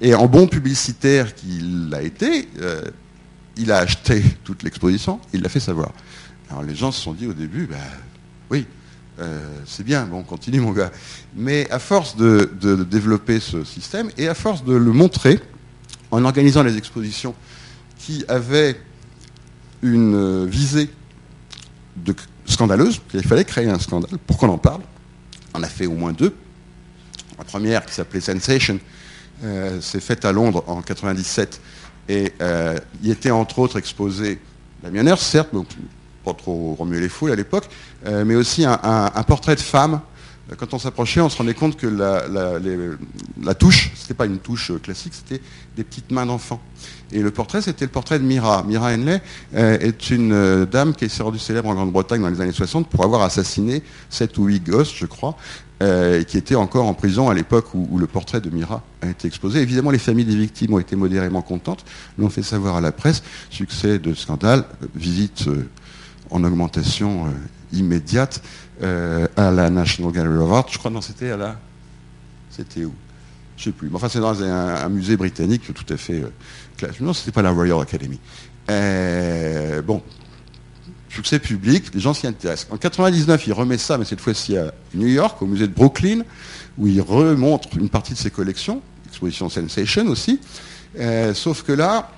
et en bon publicitaire qu'il a été, il a acheté toute l'exposition, il l'a fait savoir. Alors les gens se sont dit au début, ben, oui, euh, c'est bien, bon, continue mon gars. Mais à force de, développer ce système et à force de le montrer, en organisant les expositions qui avaient une visée de scandaleuse, il fallait créer un scandale pour qu'on en parle. On a fait au moins deux. La première, qui s'appelait Sensation, euh, s'est faite à Londres en 97 et euh, il était entre autres exposé Damien certes, donc pas trop remuer les foules à l'époque, euh, mais aussi un, portrait de femme. Quand on s'approchait, on se rendait compte que la, la, touche, c'était pas une touche classique, c'était des petites mains d'enfants. Et le portrait, c'était le portrait de Mira. Mira Henley euh, est une dame qui s'est rendue célèbre en Grande-Bretagne dans les années 60 pour avoir assassiné sept ou huit gosses, je crois, euh, qui était encore en prison à l'époque où, le portrait de Mira a été exposé. Évidemment, les familles des victimes ont été modérément contentes, l'ont fait savoir à la presse. Succès de scandale, visite euh, en augmentation euh, immédiate à la National Gallery of Art. Je crois que c'était à la... C'était où? Je sais plus. Enfin, c'est dans un, musée britannique tout à fait... non, c'était pas la Royal Academy. bon, succès public, les gens s'y intéressent. En 99, il remet ça, mais cette fois-ci à New York, au musée de Brooklyn, où il remontre une partie de ses collections, exposition Sensation aussi. Euh, sauf que là,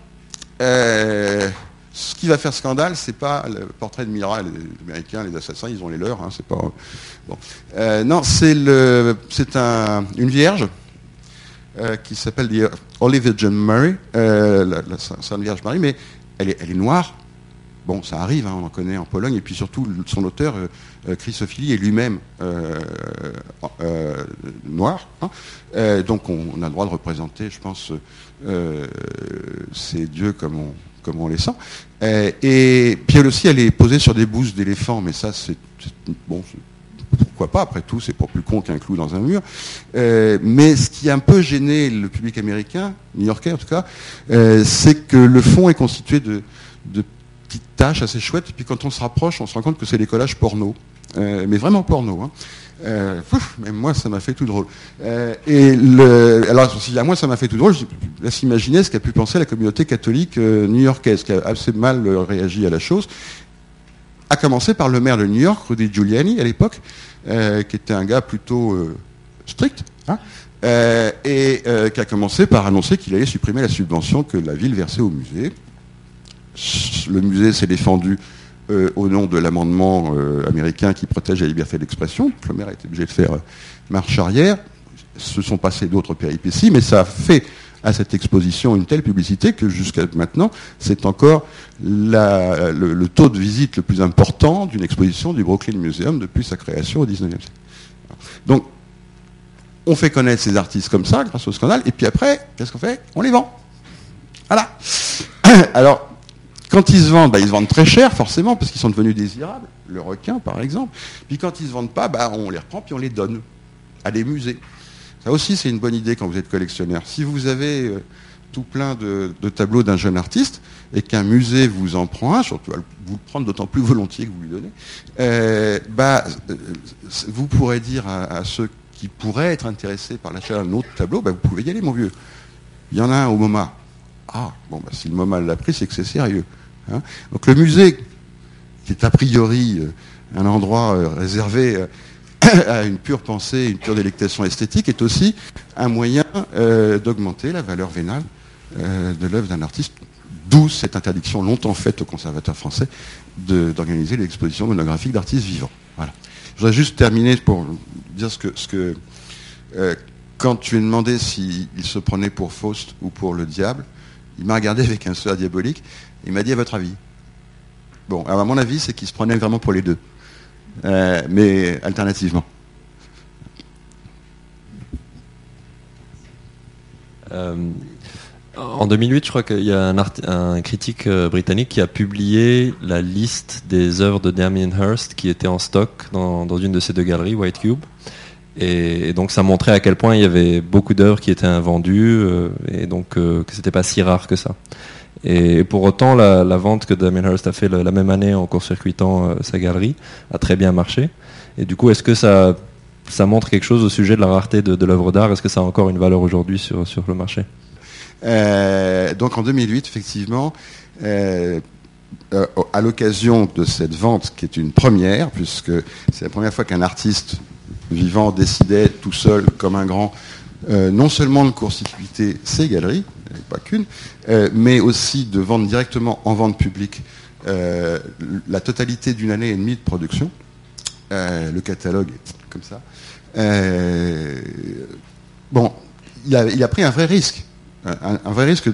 euh, ce qui va faire scandale, c'est pas le portrait de Mira, les Américains, les assassins, ils ont les leurs, hein, c'est pas. Bon. Euh, non, c'est le, c'est un, une vierge qui s'appelle Holy Virgin Mary, la, Sainte Vierge Marie, mais elle est, elle est noire, Bon, ça arrive, hein, on en connaît en Pologne, et puis surtout son auteur, Chris Ophélie, est lui-même noir. Hein. donc on, a le droit de représenter, je pense, ces dieux comme on, comme on les sent. et puis elle aussi, elle est posée sur des bouses d'éléphants, mais ça, c'est bon, pourquoi pas, après tout, c'est pour plus con qu'un clou dans un mur. Euh, mais ce qui a un peu gêné le public américain, new-yorkais en tout cas, euh, c'est que le fond est constitué de, petites taches assez chouettes, et puis quand on se rapproche, on se rend compte que c'est des collages porno. Euh, mais vraiment porno. Hein. même moi, ça m'a fait tout drôle. et le, alors, si à moi, ça m'a fait tout drôle, je laisse imaginer ce qu'a pu penser la communauté catholique new-yorkaise, qui a assez mal réagi à la chose à commencer par le maire de New York, Rudy Giuliani, à l'époque, euh, qui était un gars plutôt euh, strict, hein, euh, et qui a commencé par annoncer qu'il allait supprimer la subvention que la ville versait au musée. Le musée s'est défendu au nom de l'amendement américain qui protège la liberté d'expression. Le a été obligé de faire marche arrière. Se sont passés d'autres péripéties, mais ça a fait à cette exposition une telle publicité que jusqu'à maintenant, c'est encore le, taux de visite le plus important d'une exposition du Brooklyn Museum depuis sa création au 19e siècle. Donc, on fait connaître ces artistes comme ça, grâce au scandale, et puis après, qu'est-ce qu'on fait? On les vend. Voilà. <coughs> Alors, quand ils se vendent, bah, ils se vendent très cher, forcément, parce qu'ils sont devenus désirables. Le requin, par exemple. Puis quand ils ne se vendent pas, bah, on les reprend, puis on les donne à des musées. Ça aussi, c'est une bonne idée quand vous êtes collectionneur. Si vous avez euh, tout plein de, tableaux d'un jeune artiste et qu'un musée vous en prend un, surtout vous le prendre d'autant plus volontiers que vous lui donnez, euh, bah, euh, vous pourrez dire à, ceux qui pourraient être intéressés par l'achat d'un autre tableau, bah, vous pouvez y aller, mon vieux. Il y en a un au MoMA. Ah, bon, bah, si le MoMA l'a pris, c'est que c'est sérieux. Hein. Donc le musée, qui est a priori un endroit réservé <coughs> à une pure pensée, une pure délectation esthétique, est aussi un moyen euh, d'augmenter la valeur vénale euh, de l'œuvre d'un artiste, d'où cette interdiction longtemps faite aux conservateurs français d'organiser l'exposition monographique d'artistes vivants. Voilà. Je voudrais juste terminer pour dire ce que, euh, quand tu lui demandé s'il se prenait pour Faust ou pour le diable, il m'a regardé avec un sourire diabolique, il m'a dit à votre avis? Bon, alors à mon avis, c'est qu'il se prenait vraiment pour les deux. Euh, mais alternativement. Euh, en 2008, je crois qu'il y a un, critique euh, britannique qui a publié la liste des œuvres de Damien Hirst qui étaient en stock dans, une de ces deux galeries, White Cube. Et, donc ça montrait à quel point il y avait beaucoup d'œuvres qui étaient invendues et donc que c'était pas si rare que ça. Et pour autant, la, vente que Damien Hirst a fait la, même année en court-circuitant euh, sa galerie a très bien marché. Et du coup, est-ce que ça, montre quelque chose au sujet de la rareté de, l'œuvre d'art? Est-ce que ça a encore une valeur aujourd'hui sur, sur le marché? Euh, Donc en 2008, effectivement, euh, à l'occasion de cette vente, qui est une première, puisque c'est la première fois qu'un artiste vivant décidait tout seul, comme un grand, non seulement de court-circuiter ses galeries, pas qu'une, euh, mais aussi de vendre directement en vente publique euh, la totalité d'une année et demie de production. Euh, le catalogue est comme ça. bon, il a, pris un vrai risque. Un, vrai risque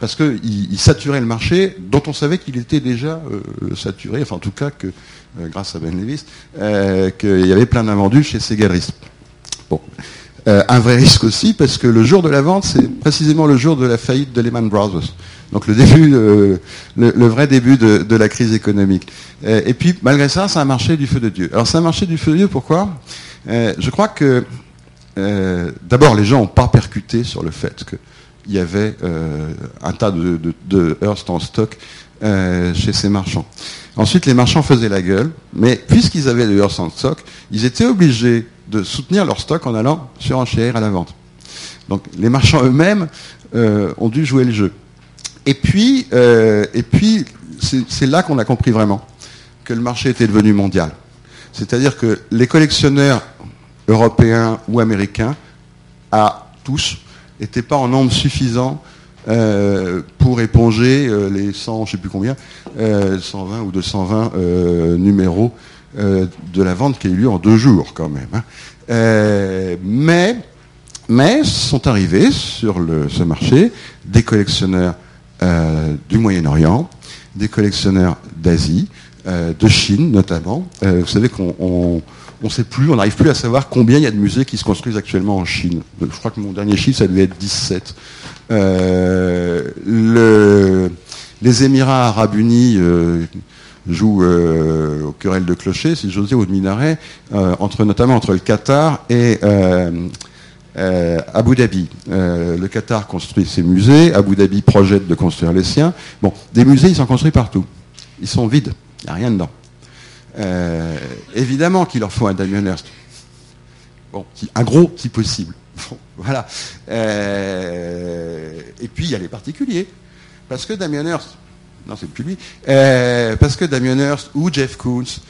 parce qu'il il saturait le marché dont on savait qu'il était déjà saturé, enfin en tout cas que, grâce à Ben Levis, qu'il y avait plein d'invendus chez ces galeristes. Euh, un vrai risque aussi parce que le jour de la vente, c'est précisément le jour de la faillite de Lehman Brothers. Donc le début, euh, le, vrai début de, la crise économique. Euh, et puis malgré ça, c'est un marché du feu de Dieu. Alors c'est un marché du feu de Dieu, pourquoi? Je crois que d'abord les gens n'ont pas percuté sur le fait qu'il y avait un tas de, de, Hearst en stock chez ces marchands. Ensuite, les marchands faisaient la gueule, mais puisqu'ils avaient de Hearst en stock, ils étaient obligés de soutenir leur stock en allant sur enchère à la vente. Donc les marchands eux-mêmes euh, ont dû jouer le jeu. Et puis, euh, et puis c'est là qu'on a compris vraiment que le marché était devenu mondial. C'est-à-dire que les collectionneurs européens ou américains, à tous, n'étaient pas en nombre suffisant euh, pour éponger les 100, je ne sais plus combien, 120 ou 220 numéros euh, de la vente qui a eu lieu en deux jours quand même. Hein. Euh, mais, mais sont arrivés sur ce marché des collectionneurs du Moyen-Orient, des collectionneurs d'Asie, de Chine notamment. vous savez qu'on on ne sait plus, on n'arrive plus à savoir combien il y a de musées qui se construisent actuellement en Chine. Je crois que mon dernier chiffre, ça devait être 17. Euh, les Émirats arabes unis euh, jouent euh, au querelle de clocher, si j'ose dire, ou de minaret, entre, notamment entre le Qatar et Abu Dhabi. le Qatar construit ses musées, Abu Dhabi projette de construire les siens. Bon, des musées, ils sont construits partout. Ils sont vides, il n'y a rien dedans. Euh, évidemment qu'il leur faut un Damien Hirst. Bon, un gros si possible. <laughs> voilà. Euh, et puis il y a les particuliers. Parce que Damien Hirst, non c'est plus lui, euh, parce que Damien Hirst ou Jeff Koons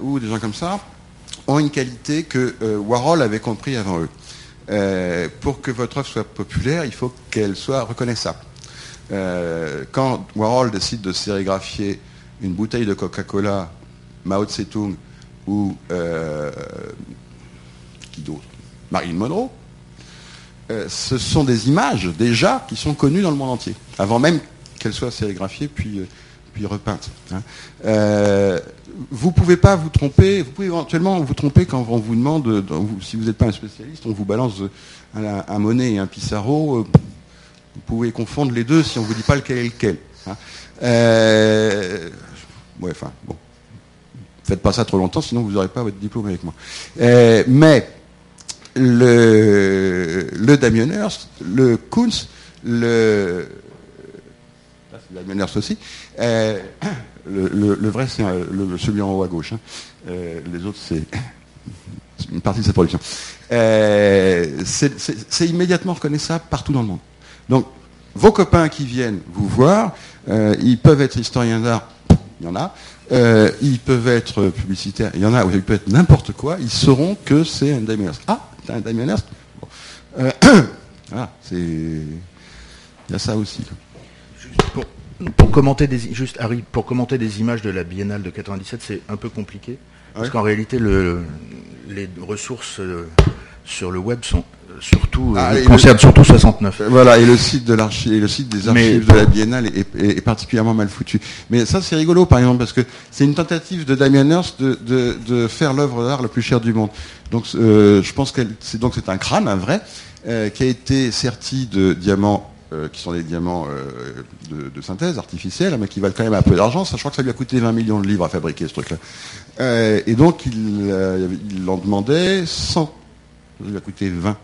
ou des gens comme ça ont une qualité que Warhol avait compris avant eux. pour que votre œuvre soit populaire, il faut qu'elle soit reconnaissable. quand Warhol décide de sérigraphier une bouteille de Coca-Cola Mao Tse-tung ou euh, qui d'autre? Marilyn Monroe, euh, ce sont des images déjà qui sont connues dans le monde entier, avant même qu'elles soient sérigraphiées puis, euh, puis repeintes. Hein. vous ne pouvez pas vous tromper, vous pouvez éventuellement vous tromper quand on vous demande, si vous n'êtes pas un spécialiste, on vous balance un, Monet et un Pissarro, vous pouvez confondre les deux si on ne vous dit pas lequel est lequel. Hein. ouais, enfin, bon. Faites pas ça trop longtemps, sinon vous n'aurez pas votre diplôme avec moi. Euh, mais le, le Damien Hirst, le Kunz, le Hirst aussi. Euh, le, vrai, c'est celui en haut à gauche. Hein. Euh, les autres, c'est <laughs> une partie de sa production. c'est immédiatement reconnaissable partout dans le monde. Donc, vos copains qui viennent vous voir, ils peuvent être historiens d'art, il y en a. Euh, ils peuvent être publicitaires, il y en a où ils peuvent être n'importe quoi, ils sauront que c'est un Damien Ah, t'as un Damien euh, <clears throat> Voilà, c'est. Il y a ça aussi. Pour, commenter des juste Harry, pour commenter des images de la Biennale de 97, c'est un peu compliqué. Parce qu'en réalité, le, les ressources euh, sur le web sont surtout ah, concerne surtout 69. Voilà, et le site de l'archive, le site des archives de la Biennale est, particulièrement mal foutu. Mais ça, c'est rigolo, par exemple, parce que c'est une tentative de Damien Hirst de, faire l'œuvre d'art la plus chère du monde. Donc, euh, je pense que c'est donc c'est un crâne, un vrai, euh, qui a été serti de diamants. Euh, qui sont des diamants de, synthèse artificielle, mais qui valent quand même un peu d'argent. Je crois que ça lui a coûté 20 millions de livres à fabriquer ce truc-là. et donc, il, en demandait 100. Ça lui a coûté 20.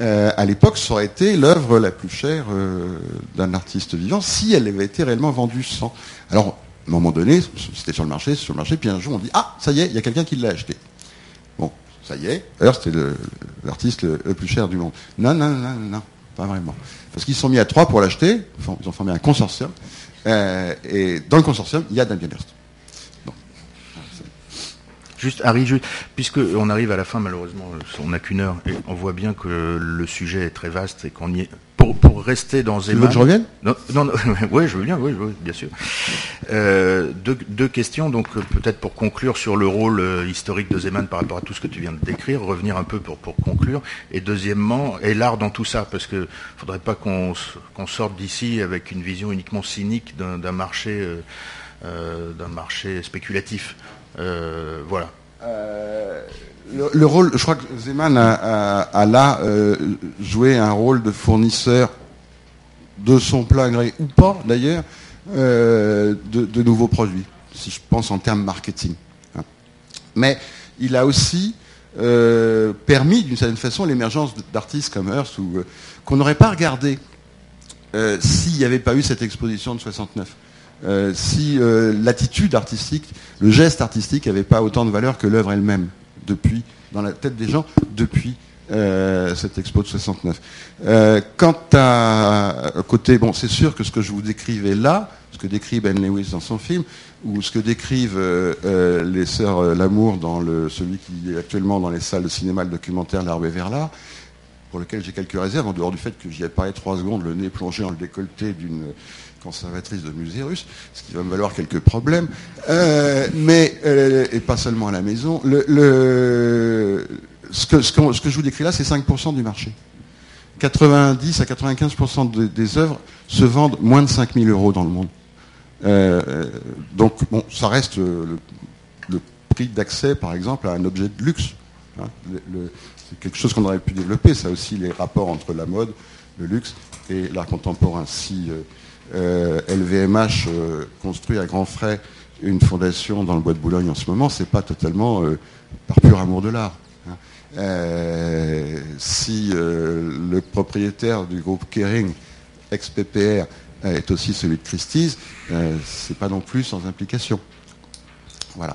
Euh, à l'époque, ça aurait été l'œuvre la plus chère euh, d'un artiste vivant si elle avait été réellement vendue sans. Alors, à un moment donné, c'était sur le marché, sur le marché, puis un jour on dit ah ça y est, il y a quelqu'un qui l'a acheté. Bon, ça y est. D'ailleurs, c'était l'artiste le, plus cher du monde. Non, non, non, non, pas vraiment. Parce qu'ils se sont mis à trois pour l'acheter. ils ont formé un consortium. Euh, et dans le consortium, il y a Damien Hirst. Juste, Harry, puisque on arrive à la fin, malheureusement, on n'a qu'une heure, et on voit bien que le sujet est très vaste et qu'on y est. Pour, rester dans Zeman. Tu veux que je revienne? Non, non, <laughs> oui, je veux bien, oui, bien sûr. Euh, deux, questions, donc peut-être pour conclure sur le rôle euh, historique de Zeman par rapport à tout ce que tu viens de décrire, revenir un peu pour, pour conclure. Et deuxièmement, et l'art dans tout ça, parce que faudrait pas qu'on sorte d'ici avec une vision uniquement cynique d'un marché, euh, d'un marché spéculatif. Euh, voilà. Euh, le, rôle, je crois que Zeman a, là euh, joué un rôle de fournisseur de son plein gré, ou pas d'ailleurs, de, nouveaux produits, si je pense en termes marketing. Hein. Mais il a aussi permis d'une certaine façon l'émergence d'artistes comme Hearst qu'on n'aurait pas regardé s'il n'y avait pas eu cette exposition de 69. Euh, si euh, l'attitude artistique, le geste artistique n'avait pas autant de valeur que l'œuvre elle-même, depuis, dans la tête des gens, depuis euh, cette expo de 69. quant à côté, bon, c'est sûr que ce que je vous décrivais là, ce que décrit Ben Lewis dans son film, ou ce que décrivent les sœurs Lamour dans celui qui est actuellement dans les salles de cinéma, le documentaire L'Arbre vers l'art, pour lequel j'ai quelques réserves, en dehors du fait que j'y ai parlé trois secondes, le nez plongé dans le décolleté d'une conservatrice de musée russe, ce qui va me valoir quelques problèmes, euh, mais euh, et pas seulement à la maison. Ce, que, je vous décris là, c'est 5% du marché. 90 à 95% des œuvres se vendent moins de 5000 euros dans le monde. Euh, donc, bon, ça reste le, prix d'accès, par exemple, à un objet de luxe. Hein. c'est quelque chose qu'on aurait pu développer, ça aussi, les rapports entre la mode, le luxe et l'art contemporain. LVMH construit à grands frais une fondation dans le bois de Boulogne en ce moment, c'est pas totalement par pur amour de l'art. Hein. Euh, si euh, le propriétaire du groupe Kering, ex-PPR, est aussi celui de Christie's, euh, c'est pas non plus sans implication. Voilà.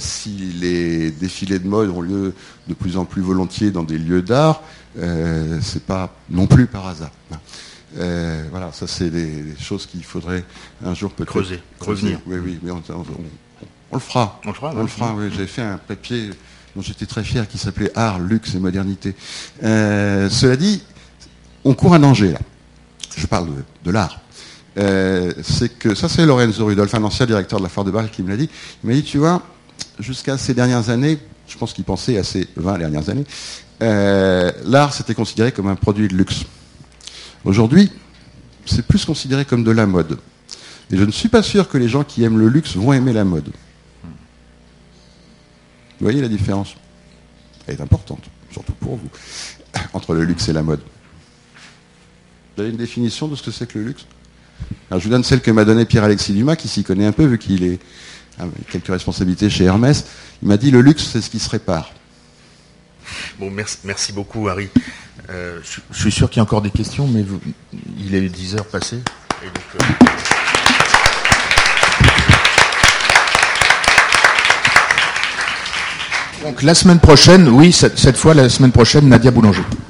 si les défilés de mode ont lieu de plus en plus volontiers dans des lieux d'art, c'est pas non plus par hasard. Hein. Voilà, ça c'est des, choses qu'il faudrait un jour peut-être creuser, revenir. Oui, oui, mais on, le fera. On le fera. On le fera. Oui, J'ai fait un papier dont j'étais très fier, qui s'appelait Art, Luxe et Modernité. Euh, cela dit, on court un danger là. Je parle de, l'art. Euh, c'est que ça, c'est Lorenzo Rudolph, un ancien directeur de la Foire de Bâle, qui me l'a dit. Il m'a dit, tu vois, jusqu'à ces dernières années, je pense qu'il pensait à ces 20 dernières années, euh, l'art c'était considéré comme un produit de luxe. Aujourd'hui, c'est plus considéré comme de la mode. Et je ne suis pas sûr que les gens qui aiment le luxe vont aimer la mode. Vous voyez la différence? Elle est importante, surtout pour vous, <laughs> entre le luxe et la mode. Vous avez une définition de ce que c'est que le luxe? Alors, Je vous donne celle que m'a donnée Pierre-Alexis Dumas, qui s'y connaît un peu, vu qu'il est a quelques responsabilités chez Hermès. Il m'a dit le luxe, c'est ce qui se répare. Bon, merci, merci beaucoup, Harry. Euh, je, suis sûr qu'il y a encore des questions, mais il est 10 heures passées. Euh, Donc la semaine prochaine, oui, cette, fois, la semaine prochaine, Nadia Boulanger.